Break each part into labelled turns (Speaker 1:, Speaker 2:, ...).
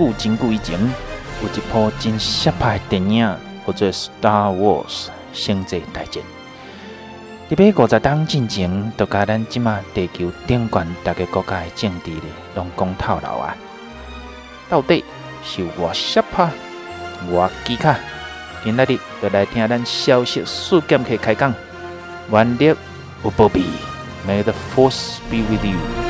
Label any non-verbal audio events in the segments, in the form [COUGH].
Speaker 1: 久真久以前，有一部真实拍的电影，叫做《Star Wars》星际大战。特别五十档进前，都甲咱即马地球顶悬逐个国家的政治咧，拢讲透露啊。到底是偌实拍，偌机卡？今仔日就来听咱消息速剑去开讲。原力有保庇，May the Force be with you。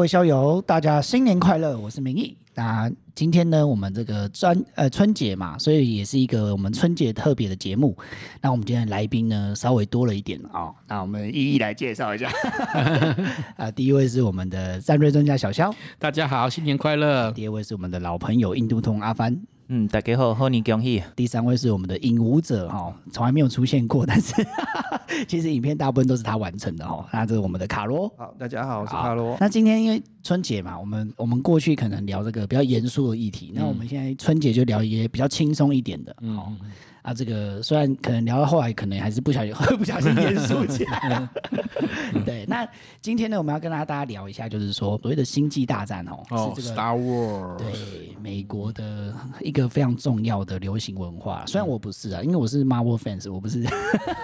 Speaker 2: 位校友，大家新年快乐！我是明义。那今天呢，我们这个专呃春节嘛，所以也是一个我们春节特别的节目。那我们今天的来宾呢，稍微多了一点啊、哦。那我们一一来介绍一下。[LAUGHS] 啊，第一位是我们的战略专家小肖，
Speaker 3: 大家好，新年快乐。
Speaker 2: 第二位是我们的老朋友印度通阿帆。
Speaker 1: 嗯，大家好，贺年恭喜。
Speaker 2: 第三位是我们的影舞者哈，从来没有出现过，但是 [LAUGHS] 其实影片大部分都是他完成的哈。那这是我们的卡罗。
Speaker 4: 好，大家好，我是卡罗。
Speaker 2: 那今天因为春节嘛，我们我们过去可能聊这个比较严肃的议题，嗯、那我们现在春节就聊一些比较轻松一点的。嗯。这个虽然可能聊到后来，可能还是不小心，[LAUGHS] 不小心严肃起来。对，那今天呢，我们要跟大家聊一下，就是说所谓的星际大战哦，
Speaker 3: 哦
Speaker 2: 是这个
Speaker 3: Star Wars，
Speaker 2: 对，美国的一个非常重要的流行文化。虽然我不是啊，因为我是 Marvel fans，我不是。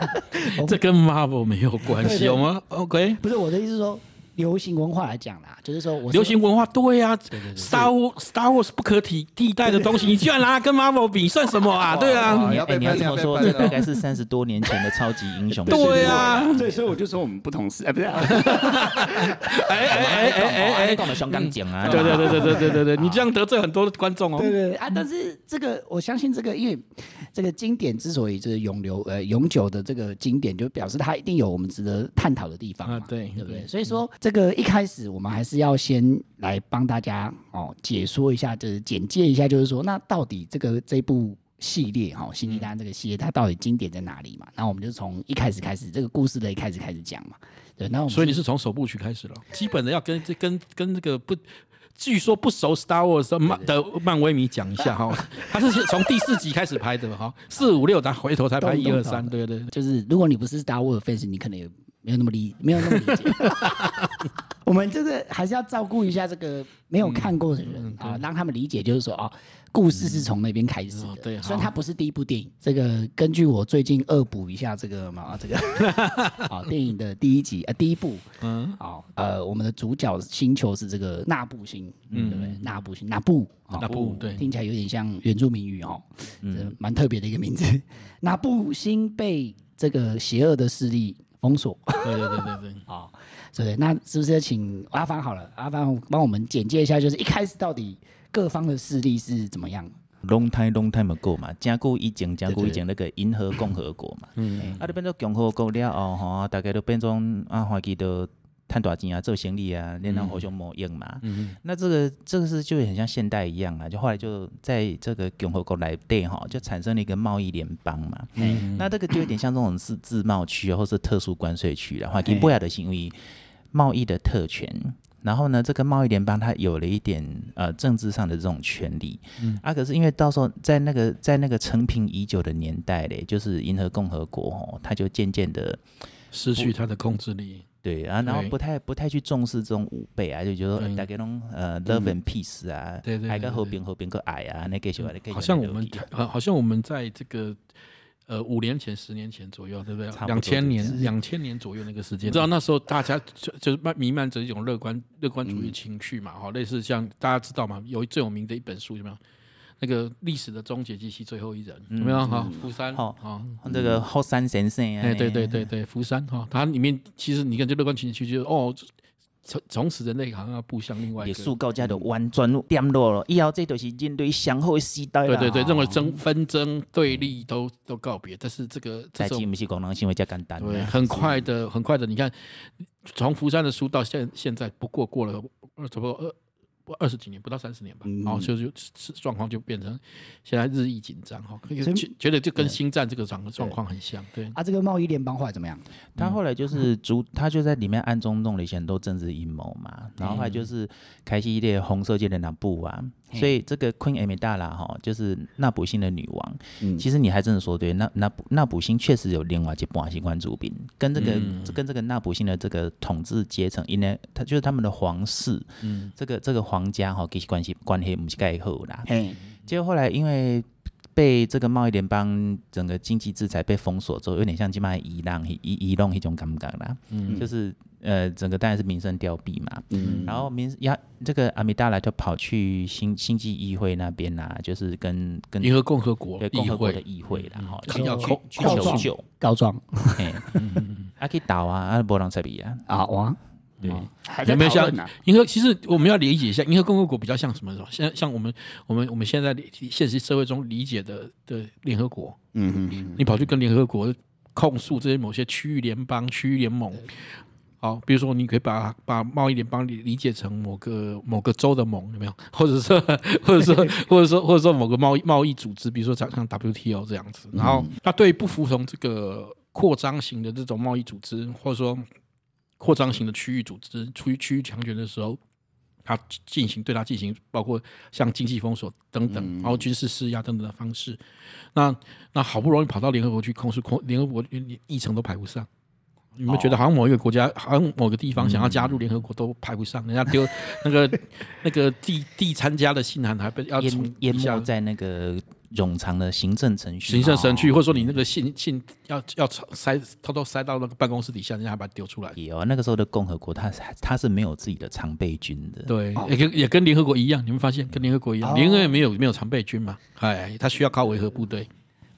Speaker 2: [LAUGHS]
Speaker 3: 这跟 Marvel 没有关系，有吗？OK，
Speaker 2: 不是我的意思是说。流行文化来讲啦，就是说我，
Speaker 3: 流行文化对呀、啊、，Star Wars Star Wars 不可替替代的东西，你居然拿跟 Marvel 比，算什么啊？对啊，
Speaker 1: 你要你要这么说，这大概是三十多年前的超级英雄。
Speaker 3: 对啊，
Speaker 4: 对，所以我就说我们不同时，哎，不是，[LAUGHS] 哎
Speaker 3: 哎哎哎哎，
Speaker 1: 讲的香港讲啊，
Speaker 3: 对对对对对对对对，你这样得罪很多的观众哦。
Speaker 2: 对对啊，但是这个我相信这个，因为这个经典之所以就是永留呃永久的这个经典，就表示它一定有我们值得探讨的地方啊，
Speaker 3: 对
Speaker 2: 对不对？所以说这个一开始。我们还是要先来帮大家哦解说一下，就是简介一下，就是说那到底这个这部系列哈《星际大战》这个系列它到底经典在哪里嘛？那我们就从一开始开始，这个故事的一开始开始讲嘛。对，那我们
Speaker 3: 所以你是从首部曲开始了，基本的要跟这跟跟这个不，据说不熟 Star Wars 的漫的漫威迷讲一下哈，[LAUGHS] 他是从第四集开始拍的哈，四五六，咱回头才拍一二三，对对，
Speaker 2: 就是如果你不是 Star Wars fans，你可能也没有那么理，没有那么理解。[LAUGHS] 我们这个还是要照顾一下这个没有看过的人、啊，让他们理解，就是说哦，故事是从那边开始的。对，虽然它不是第一部电影。这个根据我最近恶补一下这个嘛，这个好、[LAUGHS] 哦、电影的第一集呃第一部，嗯，好呃，我们的主角星球是这个纳布星，嗯，对不对？纳布星，纳布，
Speaker 3: 纳布，对，
Speaker 2: 听起来有点像原住民语哦，嗯，蛮特别的一个名字。[LAUGHS] 纳布星被这个邪恶的势力封锁。
Speaker 3: 对对对对对，
Speaker 2: 好。[LAUGHS] 对，那是不是请阿帆好了？阿帆帮我们简介一下，就是一开始到底各方的势力是怎么样
Speaker 1: ？Long time, long time ago 嘛，加固以前，加固以前那个银河共和国嘛。嗯，啊，都变做共和国了哦，吼，大概都变成啊，华记都赚大钱啊，做生意啊，然后互相模样嘛。嗯嗯。那这个这个是就很像现代一样啊，就后来就在这个共和国来对哈，就产生了一个贸易联邦嘛。嗯。那这个就有点像这种是自贸区或是特殊关税区的话，给不雅的行为。贸易的特权，然后呢，这个贸易联邦它有了一点呃政治上的这种权利，嗯。啊，可是因为到时候在那个在那个承平已久的年代嘞，就是银河共和国哦，它就渐渐的
Speaker 3: 失去它的控制力，
Speaker 1: 对啊，然后不太不太去重视这种武备啊，就觉得大家弄呃 love and peace 啊，
Speaker 3: 对对，
Speaker 1: 还个和平和平个矮啊，那个什么的，
Speaker 3: 好像我们好好像我们在这个。呃，五年前、十年前左右，对不对？两千年、两千年左右那个时间，你知道那时候大家就就是弥漫着一种乐观、乐观主义情绪嘛，哈、嗯，类似像大家知道嘛，有最有名的一本书，有没有？那个历史的终结及其最后一人，有没有？哈，福山，哈，
Speaker 1: 这个后山先生，
Speaker 3: 哎，对对对对，福山，哈，它里面其实你看这乐观情绪，就是哦。从从此人类好像要步向另外一个，
Speaker 1: 也塑胶家的完全颠落了，以后这都是人类上好的时代
Speaker 3: 对对对，任何争纷争对立都都告别，但是这个
Speaker 1: 在基不是功能性会较简单，
Speaker 3: 对，很快的很快的，你看从福山的书到现现在，不过过了差不多二。不二十几年，不到三十年吧，然后就就是状况就变成现在日益紧张哈，觉得就跟星战这个状状况很像。对啊，
Speaker 2: 这个贸易联邦后来怎么样？
Speaker 1: 他后来就是主，他就在里面暗中弄了一些很多政治阴谋嘛，然后后来就是开启一列红色界的那部啊。所以这个 Queen Amidala 哈，就是纳卜星的女王。嗯、其实你还真的说对，纳纳纳卜星确实有另外一半是关主兵，跟这个、嗯、跟这个纳卜星的这个统治阶层，因为他就是他们的皇室，嗯、这个这个皇家哈，其实关系关系不是盖好啦。嗯、结果后来因为被这个贸易联邦整个经济制裁被封锁之后，有点像今麦伊朗伊伊朗一种感觉啦，嗯、就是。呃，整个当然是民生凋敝嘛，嗯，然后民呀，这个阿米达拉就跑去星星际议会那边呐，就是跟跟
Speaker 3: 联合共和国
Speaker 1: 对共和国的议会，然后要去去
Speaker 2: 求救。告状，
Speaker 1: 哎，阿可以打啊，阿波朗塞比啊，
Speaker 2: 啊哇，
Speaker 3: 对，有没有像银河？其实我们要理解一下，银河共和国比较像什么？像像我们我们我们现在现实社会中理解的的联合国，嗯嗯，你跑去跟联合国控诉这些某些区域联邦、区域联盟。好，比如说，你可以把把贸易联邦理理解成某个某个州的盟，有没有？[LAUGHS] 或者说，或者说，[LAUGHS] 或者说，或者说某个贸易贸易组织，比如说像像 WTO 这样子。然后，他对不服从这个扩张型的这种贸易组织，或者说扩张型的区域组织，处于区域强权的时候，他进行对他进行包括像经济封锁等等，然后军事施压等等的方式。那那好不容易跑到联合国去控诉，控联合国连议程都排不上。你们觉得好像某一个国家，好像某个地方想要加入联合国都排不上，人家丢 [LAUGHS] 那个那个递递参加的信函还被要
Speaker 1: 淹淹没在那个冗长的行政程序，
Speaker 3: 行政程序，或者说你那个信信要要塞偷偷塞到那个办公室底下，人家还把它丢出来。
Speaker 1: 有啊，那个时候的共和国，它它是没有自己的常备军的。
Speaker 3: 对，也跟也跟联合国一样，你们发现跟联合国一样，联合国没有没有常备军嘛？哎，它需要靠维和部队，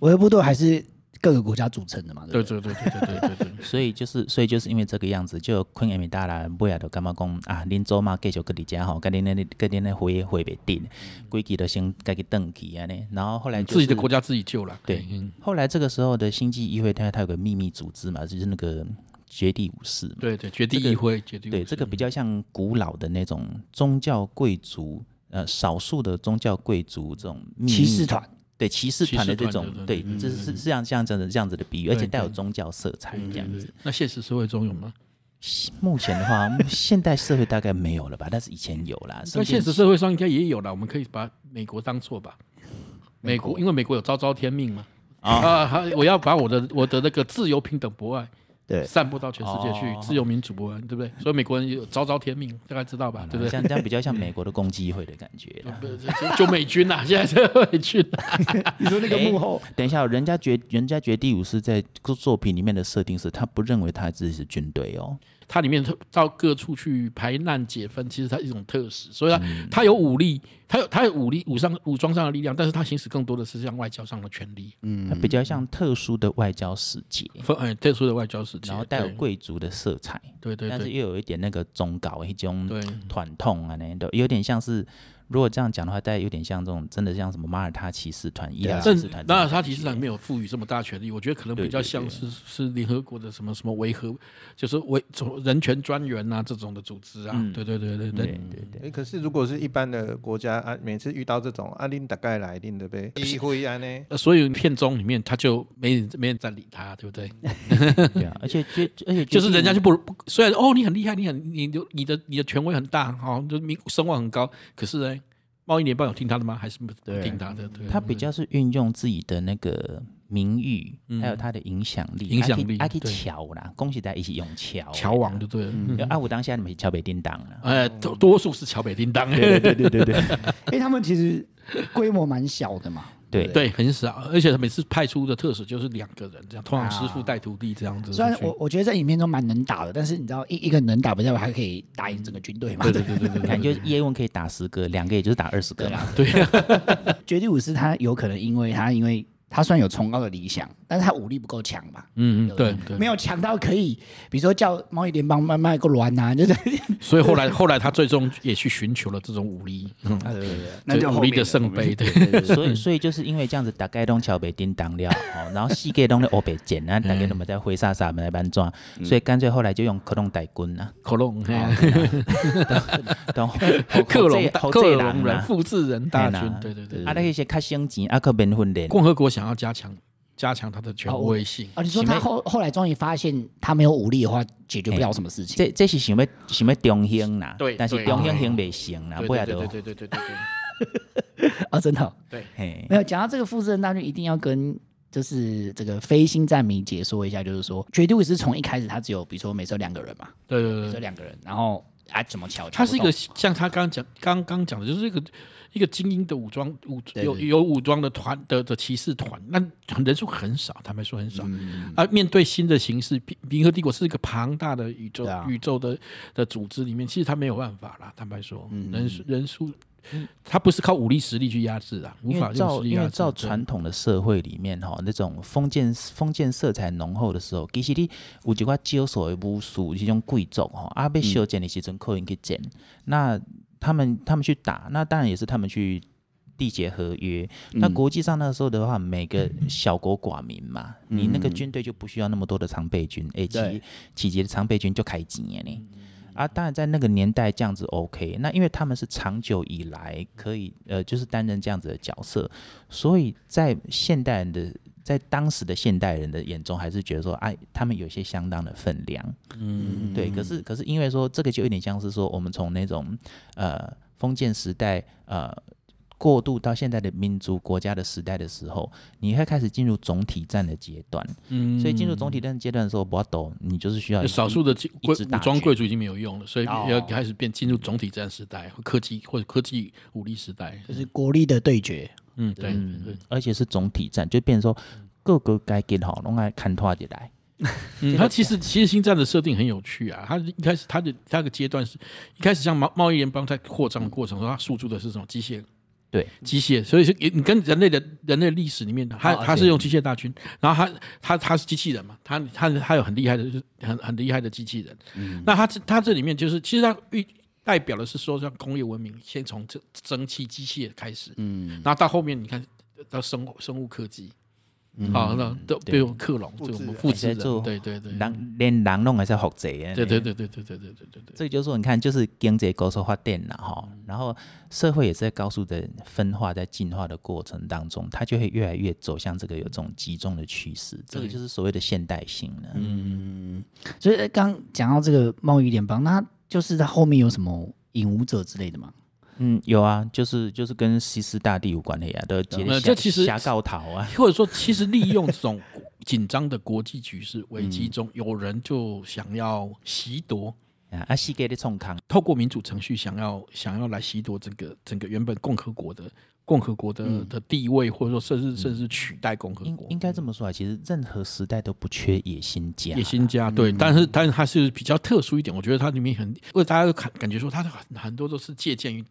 Speaker 2: 维和部队还是。各个国家组成的嘛，
Speaker 3: 对对对对对对对。[LAUGHS]
Speaker 1: 所以就是，所以就是因为这个样子，就昆亚米达啦，不亚都干嘛讲啊，林州嘛，继就各你家吼，跟连那跟连那会回会别定，规矩的先该去登记啊呢。然后后来
Speaker 3: 自己的国家自己救了。
Speaker 1: 对，后来这个时候的星际议会，它它有个秘密组织嘛，就是那个绝地武士。
Speaker 3: 对对，绝地议会，绝地。
Speaker 1: 对，这个比较像古老的那种宗教贵族，呃，少数的宗教贵族这种。
Speaker 2: 骑士团。
Speaker 1: 对骑士团的这种，对，这是是像这样的这样子的比喻，而且带有宗教色彩这样子。
Speaker 3: 那现实社会中有吗？
Speaker 1: 目前的话，[LAUGHS] 现代社会大概没有了吧，但是以前有啦。
Speaker 3: 那现实社会上应该也有了，我们可以把美国当做吧。美国因为美国有昭昭天命嘛啊，我要把我的我的那个自由平等博爱。对，散布到全世界去，自由民主不完，对不对？所以美国人有昭昭天命，大概知道吧？对不对？
Speaker 1: 像这样比较像美国的共济会的感觉，
Speaker 3: 就美军呐，[LAUGHS] 现在是美军。[LAUGHS]
Speaker 2: 你说那个幕后，
Speaker 1: 等一下，人家绝人家绝地武士在作品里面的设定是，他不认为他自己是军队哦。
Speaker 3: 它里面到各处去排难解纷，其实它是一种特使，所以它它有武力，它有它有武力武上武装上的力量，但是它行使更多的是像外交上的权利，
Speaker 1: 嗯，它比较像特殊的外交使节，
Speaker 3: 嗯，特殊的外交使节，
Speaker 1: 然后带有贵族的色彩，
Speaker 3: 对。对，
Speaker 1: 但是又有一点那个宗教一种团统啊，那都有点像是。如果这样讲的话，大概有点像这种，真的像什么马耳他骑士团、伊拉骑士团。
Speaker 3: 马耳他骑士团没有赋予这么大权力，我觉得可能比较像是是联合国的什么什么维和，就是维人权专员啊这种的组织啊。对对对对对对
Speaker 4: 对。可是如果是一般的国家啊，每次遇到这种啊，林大概来定的呗，议会啊呢。
Speaker 3: 所以片中里面他就没人没人在理他，对不对？[LAUGHS]
Speaker 1: 对啊，而且就而且
Speaker 3: 就是人家就不虽然哦你很厉害，你很你就你的你的权威很大，哦就名声望很高，可是呢。贸易联邦有听他的吗？还是不听他的？对，
Speaker 1: 他比较是运用自己的那个名誉，还有他的影响力，
Speaker 3: 影响力，
Speaker 1: 还可以乔啦。恭喜大家一起用桥，
Speaker 3: 桥王就对了。
Speaker 1: 阿武当下你们乔北叮当了，
Speaker 3: 呃，多多数是桥北叮当。
Speaker 2: 对对对对对，[LAUGHS] 因为他们其实规模蛮小的嘛。
Speaker 1: 对
Speaker 3: 对，很少，而且他每次派出的特使就是两个人这样，通常师傅带徒弟这样子。
Speaker 2: 虽然我我觉得在影片中蛮能打的，但是你知道一一个能打，不代表还可以打赢整个军队嘛？
Speaker 3: 对对对对对，
Speaker 1: 感觉叶问可以打十个，两个也就是打二十个嘛。
Speaker 3: 对，[LAUGHS]
Speaker 2: 绝地武士他有可能因为他因为他虽然有崇高的理想，但是他武力不够强吧。
Speaker 3: 嗯嗯，对对，
Speaker 2: 没有强到可以，比如说叫贸易联邦慢慢个乱啊，就是。
Speaker 3: 所以后来后来他最终也去寻求了这种武力，嗯，对对对，那叫武力的圣杯，对。
Speaker 1: 所以所以就是因为这样子，大概都桥被叮当了，然后西给东的欧北剪啊，大概都没在挥沙洒没来搬砖，所以干脆后来就用克隆带军呐，
Speaker 3: 克隆，克隆克隆人复制人大军，对对对，
Speaker 1: 啊那些较省钱啊，可免训练，
Speaker 3: 共和国想要加强加强他的权威性。
Speaker 2: 啊！你说他后后来终于发现他没有武力的话，解决不了什么事情。
Speaker 1: 这这是想要想要中兴呐，对，但是中兴兴不行呐，不然就
Speaker 3: 对对对对对 [LAUGHS]
Speaker 2: 啊，真的？
Speaker 3: 对，
Speaker 2: 没有讲到这个复制人大军，一定要跟就是这个非星战迷解说一下，就是说绝对是从一开始他只有比如说每周两个人嘛，
Speaker 3: 对对对，
Speaker 2: 这两个人，然后啊怎么瞧？
Speaker 3: 他是一个像他刚刚讲刚刚讲的，就是一个。一个精英的武装武有有武装的团的的骑士团，那人数很少，坦白说很少。嗯、而面对新的形势，银河帝国是一个庞大的宇宙、啊、宇宙的的组织里面，其实他没有办法啦。坦白说，嗯、人数人数，他不是靠武力实力去压制啊，无法用实力压制。
Speaker 1: 因为照传统的社会里面哈，那种封建封建色彩浓厚的时候，其实你有几块少数的武术，这种贵族哈，阿被修剪的时阵可以去剪那。他们他们去打，那当然也是他们去缔结合约。嗯、那国际上那时候的话，每个小国寡民嘛，嗯、你那个军队就不需要那么多的常备军，哎、嗯，其几节的常备军就开几年呢？嗯、啊，当然在那个年代这样子 OK。那因为他们是长久以来可以呃，就是担任这样子的角色，所以在现代人的。在当时的现代人的眼中，还是觉得说，哎，他们有些相当的分量，嗯，对。可是，可是因为说这个就有点像是说，我们从那种呃封建时代呃过渡到现在的民族国家的时代的时候，你会开始进入总体战的阶段，嗯，所以进入总体战阶段的时候，不要抖，你就是需要
Speaker 3: 少数的贵武装贵族已经没有用了，所以要开始变进入总体战时代，科技或者科技武力时代，
Speaker 2: 就是国力的对决。
Speaker 3: 嗯，对，
Speaker 1: 而且是总体战，就变成说各个该给好，弄来看拖起来。
Speaker 3: 嗯，他其实其实星战的设定很有趣啊。他一开始他的他的阶段是一开始像贸贸易联邦在扩张的过程中，他诉诸的是什么机械？
Speaker 1: 对，
Speaker 3: 机械。所以是你跟人类的人类历史里面，他他是用机械大军，然后他他他是机器人嘛，他他他有很厉害的，就是很很厉害的机器人。嗯，那他他这里面就是其实他预。代表的是说，像工业文明先从这蒸汽机械开始，嗯，然后到后面你看到生物生物科技，好，那都比如克隆，这种复制人，对对对，
Speaker 1: 人连人弄还是复制的，
Speaker 3: 对对对对对对对对对对。
Speaker 1: 这就是说，你看，就是经济高速发展了哈，然后社会也是在高速的分化，在进化的过程当中，它就会越来越走向这个有这种集中的趋势，这个就是所谓的现代性了。嗯，
Speaker 2: 所以刚讲到这个贸易联邦，那。就是在后面有什么影武者之类的吗？
Speaker 1: 嗯，有啊，就是就是跟西斯大帝有关系啊，都接这其实瞎告逃啊，
Speaker 3: 或者说其实利用这种 [LAUGHS] 紧张的国际局势危机中，有人就想要袭夺
Speaker 1: 啊，西给的冲康，
Speaker 3: 透过民主程序想要想要来袭夺整个整个原本共和国的。共和国的的地位，或者说甚至甚至取代共和国，
Speaker 1: 应该这么说啊。其实任何时代都不缺野心家，
Speaker 3: 野心家对，但是但是它是比较特殊一点。我觉得它里面很，因为大家都感感觉说，它很很多都是借鉴于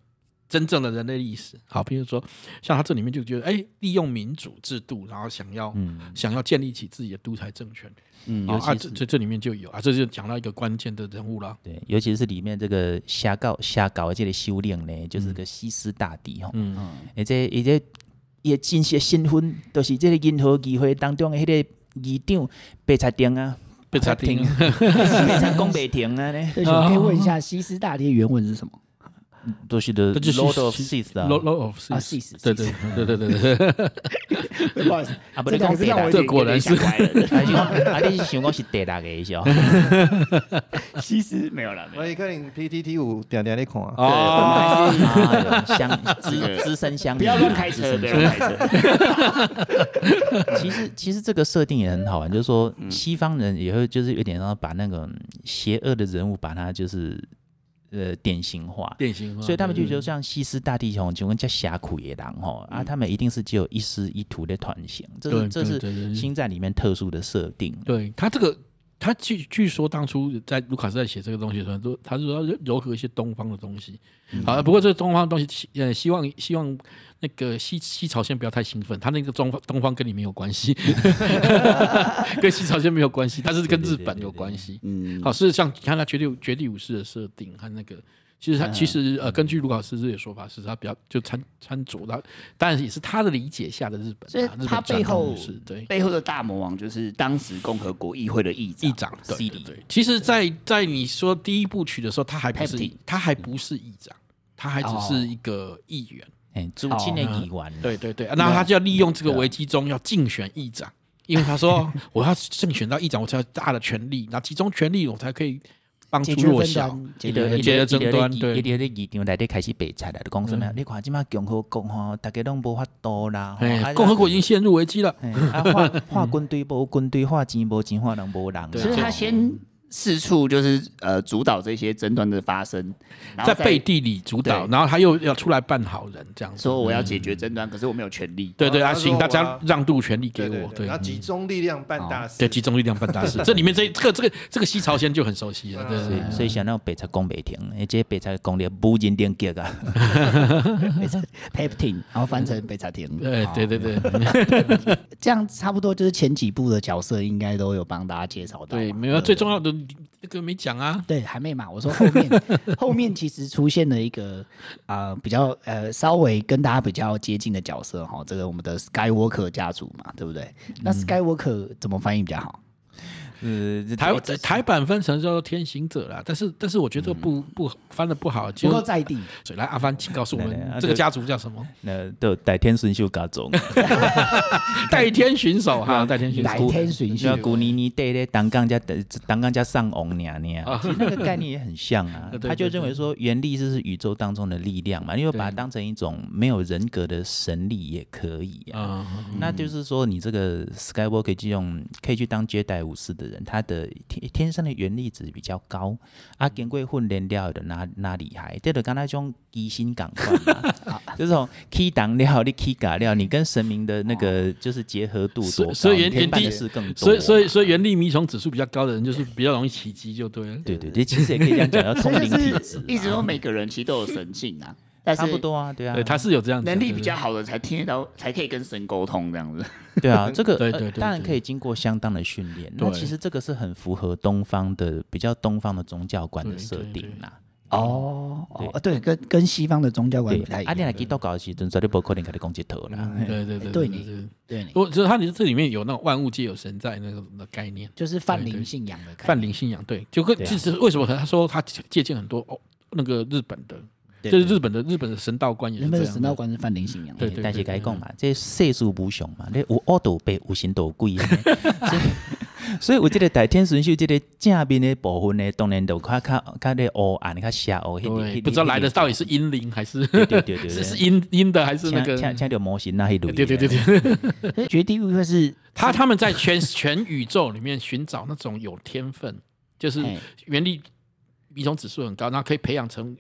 Speaker 3: 真正的人类历史。好，比如说像他这里面就觉得，哎，利用民主制度，然后想要想要建立起自己的独裁政权。嗯，尤其是这这里面就有啊，这就讲到一个关键的人物了。
Speaker 1: 对，尤其是里面这个瞎搞瞎搞的这个修炼呢，就是个西斯大帝哈。嗯嗯，而且而且也真实身份，都是这个银河议会当中的那个议长白菜丁啊，
Speaker 3: 白菜丁，
Speaker 1: 白菜 [LAUGHS] 公白丁啊呢。
Speaker 2: 可以问一下，西斯大帝的原文是什么？
Speaker 1: 都是的，Lord of Sith，Lord
Speaker 3: of
Speaker 2: Sith，
Speaker 3: 对对对对对对。[LAUGHS]
Speaker 2: 不好意思，啊，不是讲这个，
Speaker 3: 这果然是，[LAUGHS] [LAUGHS]
Speaker 1: 啊，你是想讲是第大个一下？
Speaker 2: 其实没有了，
Speaker 4: 我可能 PTT 五点点的看啊。
Speaker 1: 哦，相资资深乡民，
Speaker 2: 不要乱开车，不要乱开
Speaker 1: 车。其实其实这个设定也很好玩，就是说西方人也会就是有点让把那个邪恶的人物把他就是。呃，典型化，
Speaker 3: 典型化，
Speaker 1: 所以他们就觉得像西斯大帝雄，请问叫侠苦野狼哈啊，他们一定是只有一师一徒的团形，这是这是星战里面特殊的设定。
Speaker 3: 对他这个他据据说当初在卢卡斯在写这个东西的时候，都他说要糅合一些东方的东西。嗯、好，不过这个东方的东西，呃，希望希望那个西西朝鲜不要太兴奋，他那个中方东方跟你没有关系，[LAUGHS] 跟西朝鲜没有关系，他是跟日本有关系。嗯，好，事实上你看他绝地绝地武士的设定和那个。其实他其实呃，根据卢卡斯这些说法，是他比较就参参佐他，当然也是他的理解下的日本。
Speaker 2: 所以他背后
Speaker 3: 是对
Speaker 2: 背后的大魔王就是当时共和国议会的议长。
Speaker 3: 议长对对对。其实，在在你说第一部曲的时候，他还不是他还不是议长，他还只是一个议员，
Speaker 1: 哎，驻青的议员。
Speaker 3: 对对对，那他就要利用这个危机中要竞选议长，因为他说 [LAUGHS] 我要竞选到议长，我才有大的权力，那集中权力，我才可以。帮助弱小，
Speaker 1: 一条一条争端，对，一条咧议场内底开始白菜了，就讲什么？你看即马共和国吼，大家拢无法度啦。
Speaker 3: 共和国已经陷入危机了。
Speaker 1: 啊，划划军队无军队，划钱无钱，划人无人。
Speaker 2: 所以他先。四处就是呃主导这些争端的发生，
Speaker 3: 在背地里主导，然后他又要出来扮好人，这样子
Speaker 2: 说我要解决争端，可是我没有权利。
Speaker 3: 对对啊，请大家让渡权利给我。对，
Speaker 4: 要集中力量办大事。
Speaker 3: 对，集中力量办大事。[LAUGHS] 这里面这这个这个这个西朝鲜就很熟悉了。对，
Speaker 1: 所以想到北朝攻北庭，而且北朝攻的无人连结啊。
Speaker 2: 北庭，然后翻成北朝廷。
Speaker 3: 对对对对，[LAUGHS]
Speaker 2: 这样差不多就是前几部的角色应该都有帮大家介绍到。
Speaker 3: 对，没有最重要的。这个没讲啊，
Speaker 2: 对，还没嘛。我说后面 [LAUGHS] 后面其实出现了一个啊、呃、比较呃稍微跟大家比较接近的角色哈，这个我们的 Skywalker 家族嘛，对不对？嗯、那 Skywalker 怎么翻译比较好？
Speaker 3: 呃，台台版分成叫做天行者啦，但是但是我觉得不不翻的不好，
Speaker 2: 不够在地。
Speaker 3: 所以来阿帆，请告诉我们这个家族叫什么？
Speaker 1: 那都代天巡秀家族，[LAUGHS]
Speaker 3: 代天巡守哈，代天巡守，
Speaker 2: 代天巡守，
Speaker 1: 古尼尼代咧当刚家的当刚家上翁娘娘，其实那个概念也很像啊。[LAUGHS] 他就认为说原力就是宇宙当中的力量嘛，因为把它当成一种没有人格的神力也可以啊。那就是说你这个 Skywalker 可以用，可以去当接待武士的。人他的天天生的原力值比较高，啊，经过训练了的那那厉害，这就刚那种疑心感嘛，[LAUGHS] 就是说起档了，你起嘎料，你跟神明的那个就是结合度多，
Speaker 3: 所以原
Speaker 1: 原力是更多，
Speaker 3: 所以所以所以原力迷从指数比较高的人，就是比较容易起乩，就对了。
Speaker 1: 对对对，其实也可以这样讲，要通灵体质，[LAUGHS]
Speaker 2: 一直说每个人其实都有神性啊。
Speaker 1: 差不多啊，对啊，
Speaker 3: 对，他是有这样子
Speaker 2: 能力比较好的才听得到，才可以跟神沟通这样子。
Speaker 1: 对啊，[LAUGHS] 这个对对当然可以经过相当的训练。那其实这个是很符合东方的比较东方的宗教观的设定啦。
Speaker 2: 哦哦，对，跟跟西方的宗教观不太一样。阿
Speaker 1: 你来基督教时阵，绝对不可能给你攻击头啦。
Speaker 3: 对对对，
Speaker 2: 对你对，
Speaker 3: 我觉得它这里面有那种万物皆有神在那个的概念，
Speaker 2: 就是泛灵信仰的
Speaker 3: 泛灵信仰。对，就跟其实为什么他说他借鉴很多哦那个日本的。就是日本的日本的神道观也是这样，日本的
Speaker 2: 神道观是泛灵信仰。
Speaker 1: 对，但是该讲嘛，这世事无常嘛，你有恶多辈，有神多贵。[LAUGHS] 所以，我这个大天神秀这个正面的部分呢，当然都较较较咧黑暗，较邪恶。
Speaker 3: 对，不知道来的到底是阴灵还是
Speaker 1: 对对对对，[LAUGHS]
Speaker 3: 是阴阴的还是那个？
Speaker 1: 像像条模型那一类。
Speaker 3: 对对对对。
Speaker 2: 绝地武士是
Speaker 3: 他他们在全全宇宙里面寻找那种有天分，就是原力。遗传指数很高，那可以培养成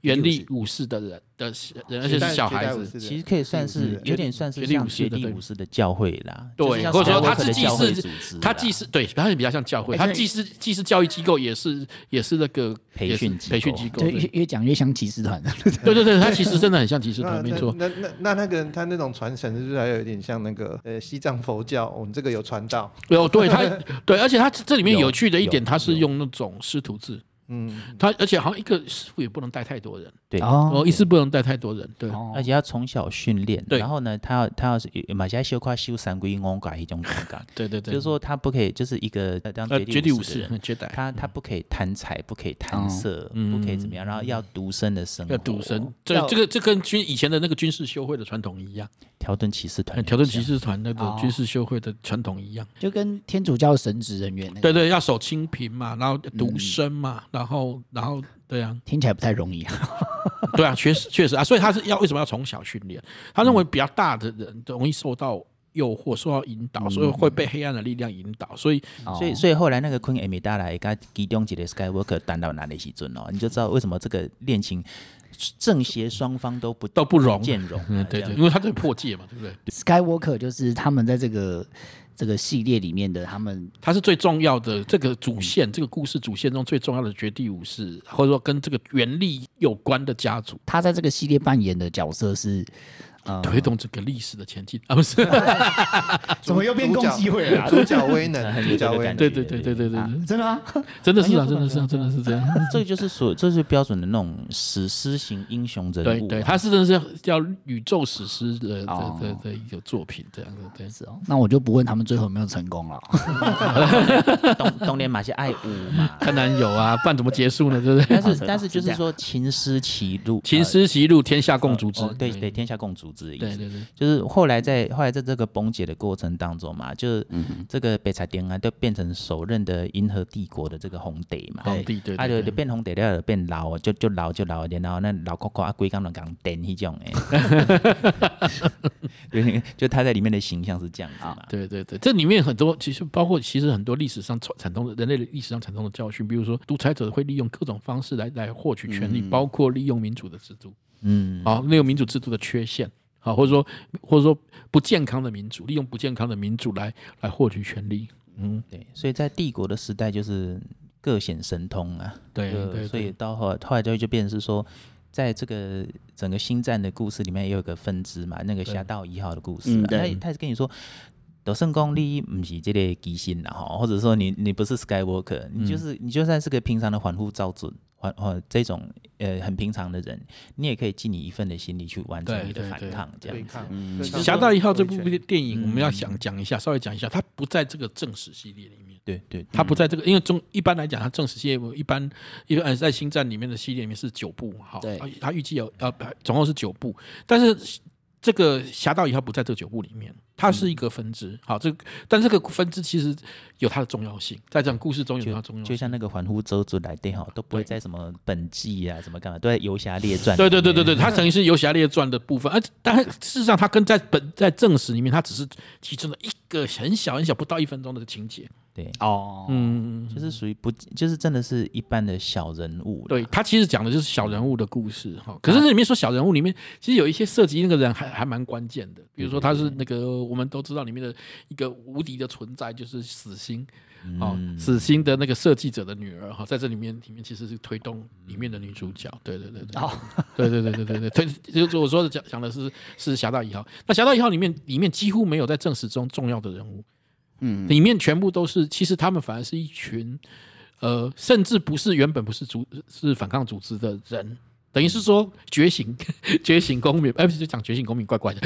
Speaker 3: 原力武士的人的人，而且是小孩子，
Speaker 1: 其实可以算是有点算是像绝地武士的教会啦。
Speaker 3: 对，或者说他是既是，他既是对，他是比较像教会，他既是既是教育机构也是也是那个
Speaker 1: 培训
Speaker 3: 培训机构，
Speaker 2: 越越讲越像骑士团。[LAUGHS]
Speaker 3: 对对对，他其实真的很像骑士团，没错。
Speaker 4: 那那那那个他那种传承是不是还有一点像那个呃西藏佛教？我们这个有传道。
Speaker 3: 有，对他对，而且他这里面有趣的一点，他是用那种师徒制。嗯，他而且好像一个师傅也不能带太多人，
Speaker 1: 对。
Speaker 3: 哦，一次不能带太多人，对，
Speaker 1: 而且要从小训练，对，然后呢，他要他要是马家修跨修三规五拐一种感觉，[LAUGHS]
Speaker 3: 对对对，
Speaker 1: 就是说他不可以就是一个当
Speaker 3: 绝地武士，绝代，
Speaker 1: 他他不可以贪财，不可以贪色，不可以怎么样，然后要独身的生活，
Speaker 3: 要独身，这这个这跟军以前的那个军事修会的传统一样，
Speaker 1: 条顿骑士团，
Speaker 3: 条顿骑士团那个军事修会的传统一样，
Speaker 2: 就跟天主教神职人员，
Speaker 3: 对对，要守清贫嘛，然后独身嘛，然后然后然后。对啊，
Speaker 2: 听起来不太容易啊。
Speaker 3: 对啊，确实确实啊，所以他是要为什么要从小训练？他认为比较大的人容易受到诱惑，受到引导，所以会被黑暗的力量引导。所以，
Speaker 1: 所以，所以后来那个昆艾米达来跟其中一个 Skywalker 谈到哪里去准哦，你就知道为什么这个恋情正邪双方都不
Speaker 3: 都不容
Speaker 1: 见容。
Speaker 3: 嗯，对对，因为他在破戒嘛，对不对
Speaker 2: ？Skywalker 就是他们在这个这个系列里面的他们，
Speaker 3: 他是最重要的这个主线，嗯、这个故事主线中最重要的绝地武士，或者说跟这个原力有关的家族。
Speaker 2: 他在这个系列扮演的角色是。
Speaker 3: 推动这个历史的前进啊，不是？[LAUGHS]
Speaker 2: 怎么又变共济会了？
Speaker 4: 主角威能，[LAUGHS] 主角威能，
Speaker 3: 对对对对对对，
Speaker 2: 真的吗？
Speaker 3: 真的是啊，真的是啊，真的是这样。[LAUGHS]
Speaker 1: 这个就是所，这是标准的那种史诗型英雄人物。
Speaker 3: 对对，他是真的是叫宇宙史诗的的的一个作品，这样子。对，
Speaker 2: 是哦。那我就不问他们最后有没有成功了。
Speaker 1: 冬冬联马戏爱舞嘛，
Speaker 3: 当然有啊，不然怎么结束呢？对不对？
Speaker 1: 但是但是就是说，秦诗歧路，
Speaker 3: 秦诗歧路，天下共逐之。
Speaker 1: 对对，天下共逐。对
Speaker 3: 对对，
Speaker 1: 就是后来在后来在这个崩解的过程当中嘛，就是这个北彩电啊，就变成首任的银河帝国的这个皇帝嘛，
Speaker 3: 皇帝对，
Speaker 1: 啊就就变皇帝了，变老就就老就老，然后那老国国啊龟刚刚讲电那种诶，对，就他在里面的形象是这样子嘛，
Speaker 3: 对对对，这里面很多其实包括其实很多历史上惨痛的人类历史上惨痛的教训，比如说独裁者会利用各种方式来来获取权力，包括利用民主的制度，嗯，好，利用民主制度的缺陷。好，或者说，或者说不健康的民主，利用不健康的民主来来获取权利。嗯，
Speaker 1: 对，所以在帝国的时代就是各显神通啊。
Speaker 3: 对，对，
Speaker 1: 所以到后来后来就就变成是说，在这个整个星战的故事里面也有个分支嘛，那个侠盗一号的故事，啊，他他是跟你说，斗圣功你不是这类机心了哈，或者说你你不是 Skywalker，你就是你就算是个平常的缓护照准。或这种呃很平常的人，你也可以尽你一份的心力去完成你的反抗，这样子。
Speaker 3: 嗯，侠盗一号这部电影，我们要想讲一下，稍微讲一下，它不在这个正史系列里面。
Speaker 1: 对对，
Speaker 3: 它不在这个，因为中一般来讲，它正史系列一般一般在星战里面的系列里面是九部，好，它预计有呃总共是九部，但是。这个侠盗一号不在这九部里面，它是一个分支。好，这但这个分支其实有它的重要性，在这样故事中有它的重要性。
Speaker 1: 就像那个环湖周子来对哈，都不会在什么本纪啊，什么干嘛，都在游侠列传。
Speaker 3: 对对对对对，它等于是游侠列传的部分，而但事实上，它跟在本在正史里面，它只是其中的一个很小很小不到一分钟的情节。
Speaker 1: 对哦，嗯，就是属于不，就是真的是一般的小人物。
Speaker 3: 对，他其实讲的就是小人物的故事哈。可是这里面说小人物里面，其实有一些涉及那个人还还蛮关键的。比如说他是那个我们都知道里面的一个无敌的存在，就是死星。哦，死星的那个设计者的女儿哈，在这里面里面其实是推动里面的女主角。对对对对，哦，对对对对对对，推就是我说的讲讲的是是侠盗一号。那侠盗一号里面里面几乎没有在正史中重要的人物。嗯，里面全部都是，其实他们反而是一群，呃，甚至不是原本不是组是反抗组织的人，等于是说觉醒 [LAUGHS] 觉醒公民，哎，不是讲觉醒公民，怪怪的，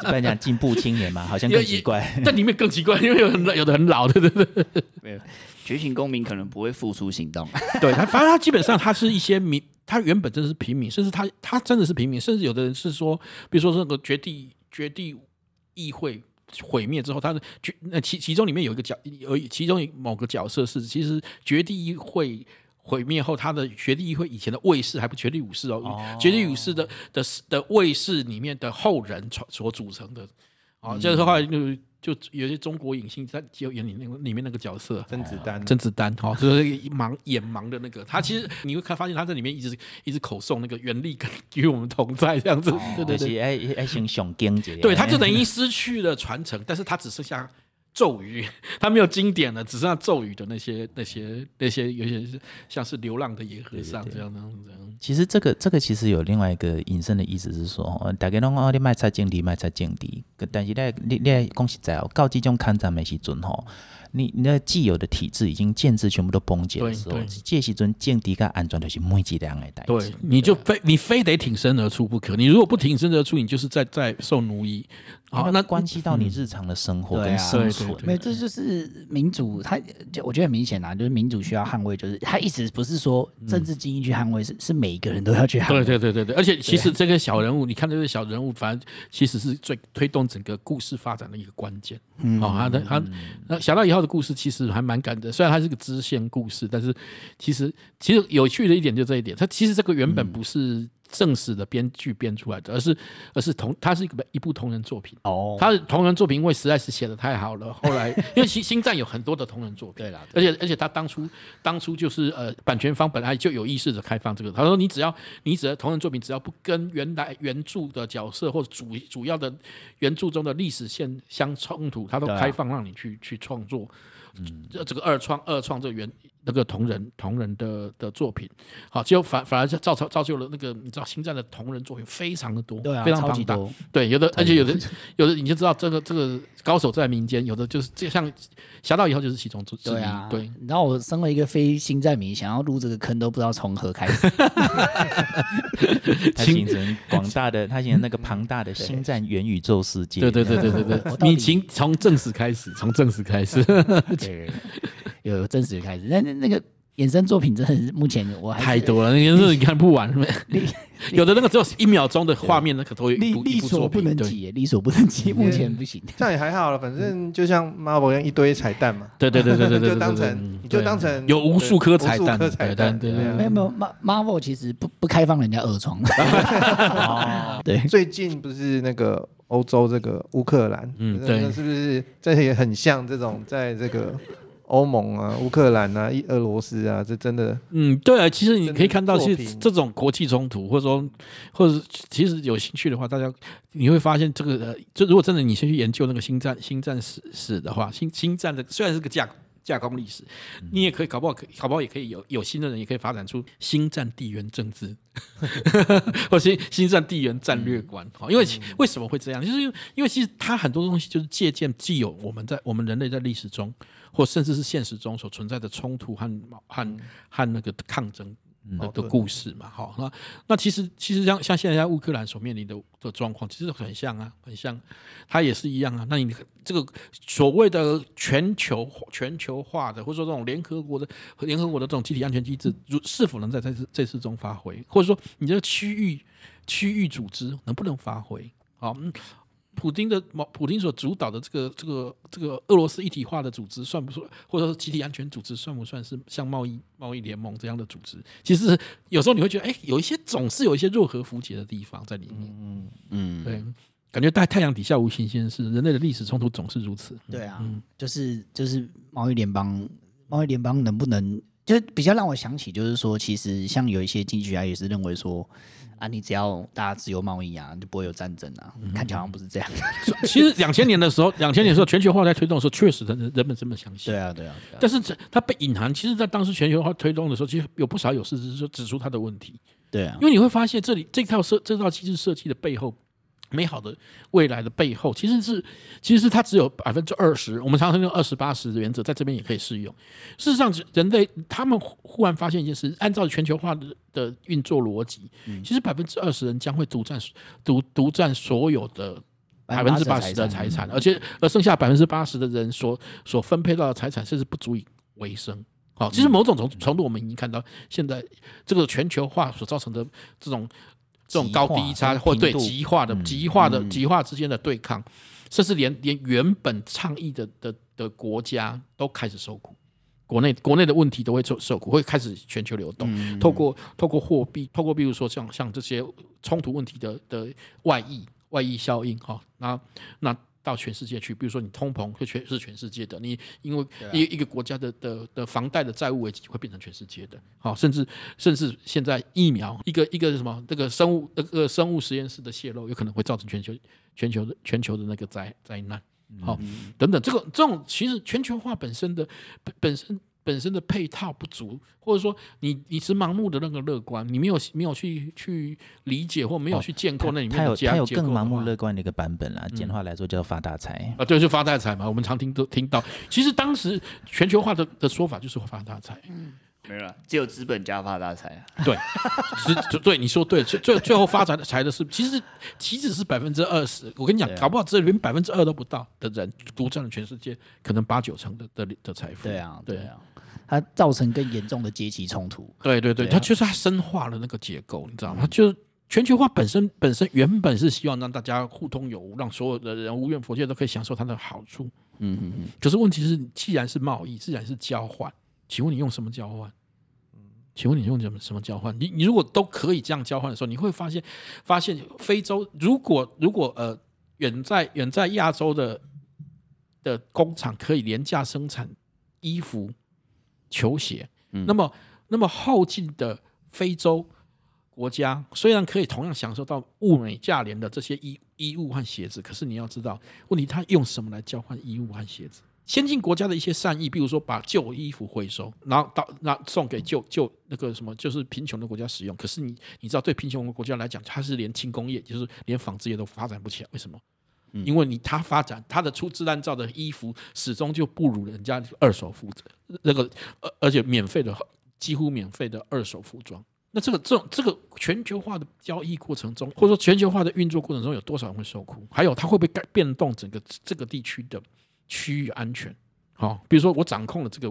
Speaker 1: 不然讲进步青年嘛，好像更奇怪，
Speaker 3: 但里面更奇怪，因为有很有的很老的，对对对，
Speaker 2: 没有觉醒公民可能不会付出行动，
Speaker 3: 对他，反正他基本上他是一些民，他原本真的是平民，甚至他他真的是平民，甚至有的人是说，比如说那个绝地绝地议会。毁灭之后，他的绝那其其中里面有一个角，有其中某个角色是，其实绝地议会毁灭后，他的绝地议会以前的卫士还不绝地武士哦，哦绝地武士的的的卫士里面的后人所组成的，啊、哦，就是后来就。就有些中国影星在就演里那个里面那个角色。
Speaker 4: 甄子丹，
Speaker 3: 甄子丹哈，就是 [LAUGHS] 盲眼盲的那个，他其实你会看发现他在里面一直一直口诵那个原力 [LAUGHS] 与我们同在这样子，对对对，
Speaker 1: 爱爱想想经典，
Speaker 3: 对，他就等于失去了传承，但是他只剩下。咒语，[LAUGHS] 他没有经典的，只剩下咒语的那些、那些、那些，有些是像是流浪的野和尚这样、这样、这样。
Speaker 1: 其实这个、这个其实有另外一个引申的意思是说，大家拢哦你卖菜种地，卖菜种地，但是咧，你你讲实在哦，到这种抗战的时阵吼。你你的既有的体制已经建制全部都崩解的时候，这时阵建敌跟安全都是每几两的代。
Speaker 3: 对，你就非你非得挺身而出不可。你如果不挺身而出，你就是在在受奴役。
Speaker 1: 好，那关系到你日常的生活跟生存。
Speaker 2: 没，这就是民主，它就我觉得很明显啊，就是民主需要捍卫，就是他一直不是说政治精英去捍卫，是是每一个人都要去捍卫。
Speaker 3: 对对对对对，而且其实这个小人物，你看这个小人物，反正其实是最推动整个故事发展的一个关键。嗯，好，他的他那想到以后的故事其实还蛮感人，虽然它是个支线故事，但是其实其实有趣的一点就这一点，它其实这个原本不是正式的编剧编出来的，而是而是同它是一个一部同人作品
Speaker 2: 哦。
Speaker 3: 它是同人作品，因为实在是写的太好了。[LAUGHS] 后来因为星星战有很多的同人作品，
Speaker 2: 对了，
Speaker 3: 而且而且他当初当初就是呃版权方本来就有意识的开放这个，他说你只要你只要同人作品只要不跟原来原著的角色或者主主要的原著中的历史线相冲突，他都开放让你去去创作。嗯，这这个二创二创这个原那个同人同人的的作品，好，结果反反而就造成造就了那个你知道星战的同人作品非常的多，
Speaker 2: 对啊，
Speaker 3: 非常庞大，对，有的而且有的有的你就知道这个这个高手在民间，有的就是就像侠盗以后就是其中之一，对啊，对。
Speaker 2: 然后我身为一个非星战迷，想要入这个坑都不知道从何开始。
Speaker 1: 它形成广大的，它形成那个庞大的星战元宇宙世界。
Speaker 3: 对对对对对对，你请从正史开始，从正史开始。
Speaker 2: 对，有有正式开始，那那那个衍生作品真的是目前我还
Speaker 3: 太多了，那个是你看不完，[LAUGHS] 有的那个只有一秒钟的画面，那可都
Speaker 2: 力力所不能及，力所不能及，目前不行。
Speaker 4: 这样也还好了，反正就像 Marvel 一样一堆彩蛋嘛。
Speaker 3: 对对对对对对，
Speaker 4: 就当成你就当成
Speaker 3: 有无数颗彩蛋，
Speaker 4: 彩蛋对对。
Speaker 2: 没有没有，Marvel 其实不不开放人家二创。[LAUGHS] 对，
Speaker 4: 最近不是那个欧洲这个乌克兰，嗯，对，是不是这也很像这种在这个。欧盟啊，乌克兰啊，俄罗斯啊，这真的，
Speaker 3: 嗯，对啊，其实你可以看到，其实这种国际冲突，或者说，或者其实有兴趣的话，大家你会发现，这个呃，就如果真的你先去研究那个星战星战史史的话，星星战的虽然是个架架空历史，你也可以搞不好，搞不好也可以有有新的人也可以发展出新战地缘政治，[LAUGHS] 或新新战地缘战略观。哈，因为为什么会这样？就是因为因为其实它很多东西就是借鉴既有我们在我们人类在历史中。或甚至是现实中所存在的冲突和和和那个抗争的的故事嘛，好，那那其实其实像像现在在乌克兰所面临的的状况，其实很像啊，很像，它也是一样啊。那你这个所谓的全球全球化的，或者说这种联合国的联合国的这种集体安全机制，如是否能在这次这次中发挥，或者说你这个区域区域组织能不能发挥？好，嗯。普京的毛普京所主导的这个这个这个俄罗斯一体化的组织算不算，或者说集体安全组织算不算是像贸易贸易联盟这样的组织？其实有时候你会觉得，哎，有一些总是有一些弱和符节的地方在里面。嗯嗯，对，感觉在太阳底下无新鲜事，人类的历史冲突总是如此。
Speaker 2: 对啊，嗯、就是就是贸易联邦，贸易联邦能不能就比较让我想起，就是说，其实像有一些经济学家也是认为说。啊，你只要大家自由贸易啊，就不会有战争啊。嗯、看起来好像不是这样。[LAUGHS]
Speaker 3: 其实两千年的时候，两千年的时候，全球化在推动的时候，确实人人们这么相信。
Speaker 2: 对啊，对啊。对啊，
Speaker 3: 但是这它被隐含，其实，在当时全球化推动的时候，其实有不少有事实说指出它的问题。
Speaker 2: 对啊，
Speaker 3: 因为你会发现，这里这套设这套机制设计的背后。美好的未来的背后，其实是其实是它只有百分之二十。我们常常用二十八十的原则，在这边也可以适用。事实上，人类他们忽然发现一件事：按照全球化的的运作逻辑，其实百分之二十人将会独占独独占所有的百分之八十的财产，而且而剩下百分之八十的人所所分配到的财产，甚至不足以为生。好，其实某种程程度，我们已经看到现在这个全球化所造成的这种。这种高低差或对极化的极化的极化之间的对抗，甚至连连原本倡议的的的国家都开始受苦，国内国内的问题都会受受苦，会开始全球流动，透过透过货币，透过比如说像像这些冲突问题的的外溢外溢效应哈，那那。到全世界去，比如说你通膨会全是全世界的，你因为一一个国家的的的房贷的债务危机会变成全世界的，好，甚至甚至现在疫苗一个一个什么这个生物那个生物实验室的泄露，有可能会造成全球全球的全球的那个灾灾难，好，等等，这个这种其实全球化本身的本身。本身的配套不足，或者说你你是盲目的那个乐观，你没有没有去去理解或没有去建构那里面的、哦、
Speaker 1: 他有他有更盲目乐观的一个版本啦，简化来说叫发大财、
Speaker 3: 嗯、啊，对，就发大财嘛，我们常听都听到。其实当时全球化的的说法就是发大财。嗯
Speaker 2: 没了，只有资本家发大财啊！
Speaker 3: 对，是，对，你说对，最最最后发财的财的是，其实岂止是百分之二十，我跟你讲，搞不好这连百分之二都不到的人独占了全世界可能八九成的的的财富。
Speaker 2: 对啊，对啊，它造成更严重的阶级冲突。
Speaker 3: 对对对，它就是它深化了那个结构，你知道吗？就全球化本身本身原本是希望让大家互通有无，让所有的人无怨佛界都可以享受它的好处。嗯嗯嗯。可是问题是，既然是贸易，既然是交换。请问你用什么交换？请问你用什么什么交换？你你如果都可以这样交换的时候，你会发现，发现非洲如果如果呃远在远在亚洲的的工厂可以廉价生产衣服、球鞋，嗯、那么那么后进的非洲国家虽然可以同样享受到物美价廉的这些衣衣物和鞋子，可是你要知道，问题他用什么来交换衣物和鞋子？先进国家的一些善意，比如说把旧衣服回收，然后到那送给旧旧那个什么，就是贫穷的国家使用。可是你你知道，对贫穷的国家来讲，它是连轻工业，就是连纺织业都发展不起来。为什么？因为你他发展他的粗制滥造的衣服，始终就不如人家二手负责那个，而而且免费的几乎免费的二手服装。那这个这种这个全球化的交易过程中，或者说全球化的运作过程中，有多少人会受苦？还有它会不会改变动整个这个地区的？区域安全，好，比如说我掌控了这个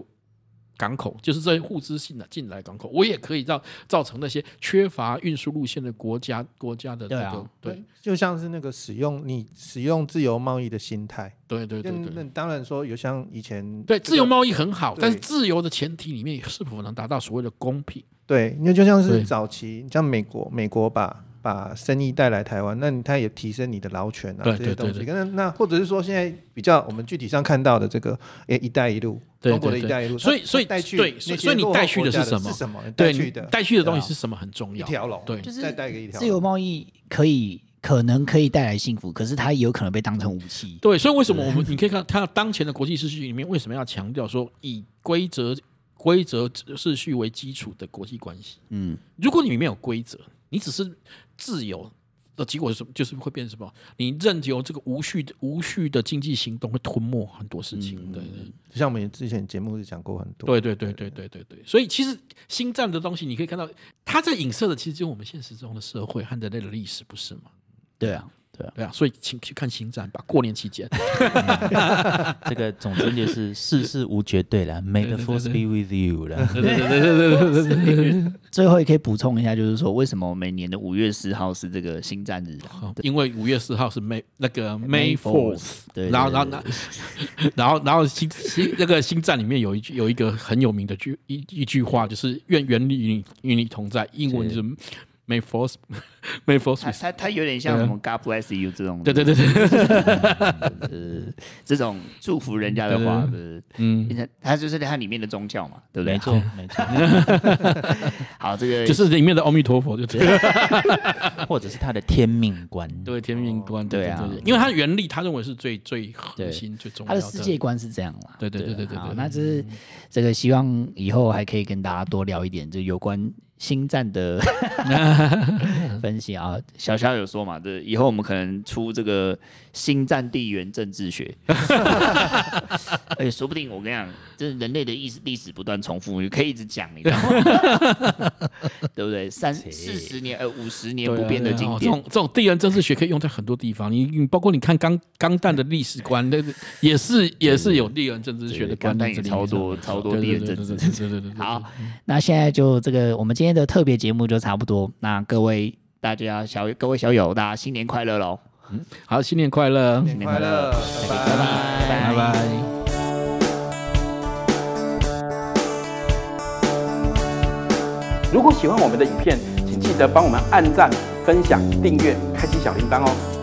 Speaker 3: 港口，就是这些物资性的进来港口，我也可以造造成那些缺乏运输路线的国家国家的这个对、啊、对，
Speaker 4: 就像是那个使用你使用自由贸易的心态，
Speaker 3: 对对对，对，
Speaker 4: 那当然说有像以前、这个、
Speaker 3: 对自由贸易很好，但是自由的前提里面是否能达到所谓的公平？
Speaker 4: 对，因为就像是早期像美国，美国把。把生意带来台湾，那他也提升你的劳权啊，这些东西。那那或者是说，现在比较我们具体上看到的这个，诶，一带一路，中国的一带一路，
Speaker 3: 所以所以带去，对，所以你带去的是什么？
Speaker 4: 是什么？
Speaker 3: 带去的带去的东西是什么？很重要。
Speaker 4: 一条龙，
Speaker 3: 对，
Speaker 2: 就是
Speaker 4: 再带一条
Speaker 2: 自由贸易可以可能可以带来幸福，可是它也有可能被当成武器。
Speaker 3: 对，所以为什么我们 [LAUGHS] 你可以看，它当前的国际秩序里面为什么要强调说以规则规则秩序为基础的国际关系？嗯，如果你没有规则，你只是自由。的结果是什么？就是会变成什么？你任由这个无序的无序的经济行动会吞没很多事情。嗯、对，对，
Speaker 4: 像我们之前节目是讲过很多。
Speaker 3: 对对对对对对对。所以其实星战的东西，你可以看到，它在影射的其实就是我们现实中的社会和人类的历史，不是吗？
Speaker 2: 对啊。
Speaker 3: 对啊，所以请去看《星战》吧。过年期间，[LAUGHS]
Speaker 1: 这个总之就是世事无绝对了，May the force be with you 了。
Speaker 3: 对对对对对对。
Speaker 2: 最后也可以补充一下，就是说为什么每年的五月四号是这个星战日？
Speaker 3: 因为五月四号是 May 那个 May Fourth。
Speaker 2: 对。
Speaker 3: 然后 [LAUGHS] 然后然后然后星星那个星战里面有一句有一个很有名的句一一句话，就是愿原力与你与你同在。英文就是。May Force, [LAUGHS] May Force，
Speaker 2: 他他有点像什么 God bless you 这种，
Speaker 3: 对对对对，
Speaker 2: 呃，这种祝福人家的话，嗯，他就是他里面的宗教嘛，对不对？
Speaker 1: 没错没错。[LAUGHS]
Speaker 2: 好，这个 [LAUGHS]
Speaker 3: 就是里面的阿弥陀佛，就这
Speaker 1: 样，或者是他的天命观，
Speaker 3: 对天命观，对啊，因为他的原理，他认为是最最核心、最重要的。
Speaker 2: 他的世界观是这样嘛？
Speaker 3: 对对对对对。
Speaker 2: 对，那这是这个希望以后还可以跟大家多聊一点，就有关。星战的分析啊，小小有说嘛，这以后我们可能出这个星战地缘政治学，[LAUGHS] 而且说不定我跟你讲，这人类的历史历史不断重复，你可以一直讲，你知道吗？[LAUGHS] 对不对？三四十年呃五十年不变的经典，
Speaker 3: 这种这种地缘政治学可以用在很多地方。你你包括你看钢钢弹的历史观，那个也是也是有地缘政治学的观念，
Speaker 2: 超多超多地缘政治。对对对。好，那现在就这个我们今天的特别节目就差不多。那各位大家小各位小友，大家新年快乐喽！
Speaker 3: 嗯，好，新年快乐，
Speaker 4: 新年快乐，拜拜
Speaker 3: 拜拜拜拜。如果喜欢我们的影片，请记得帮我们按赞、分享、订阅、开启小铃铛哦。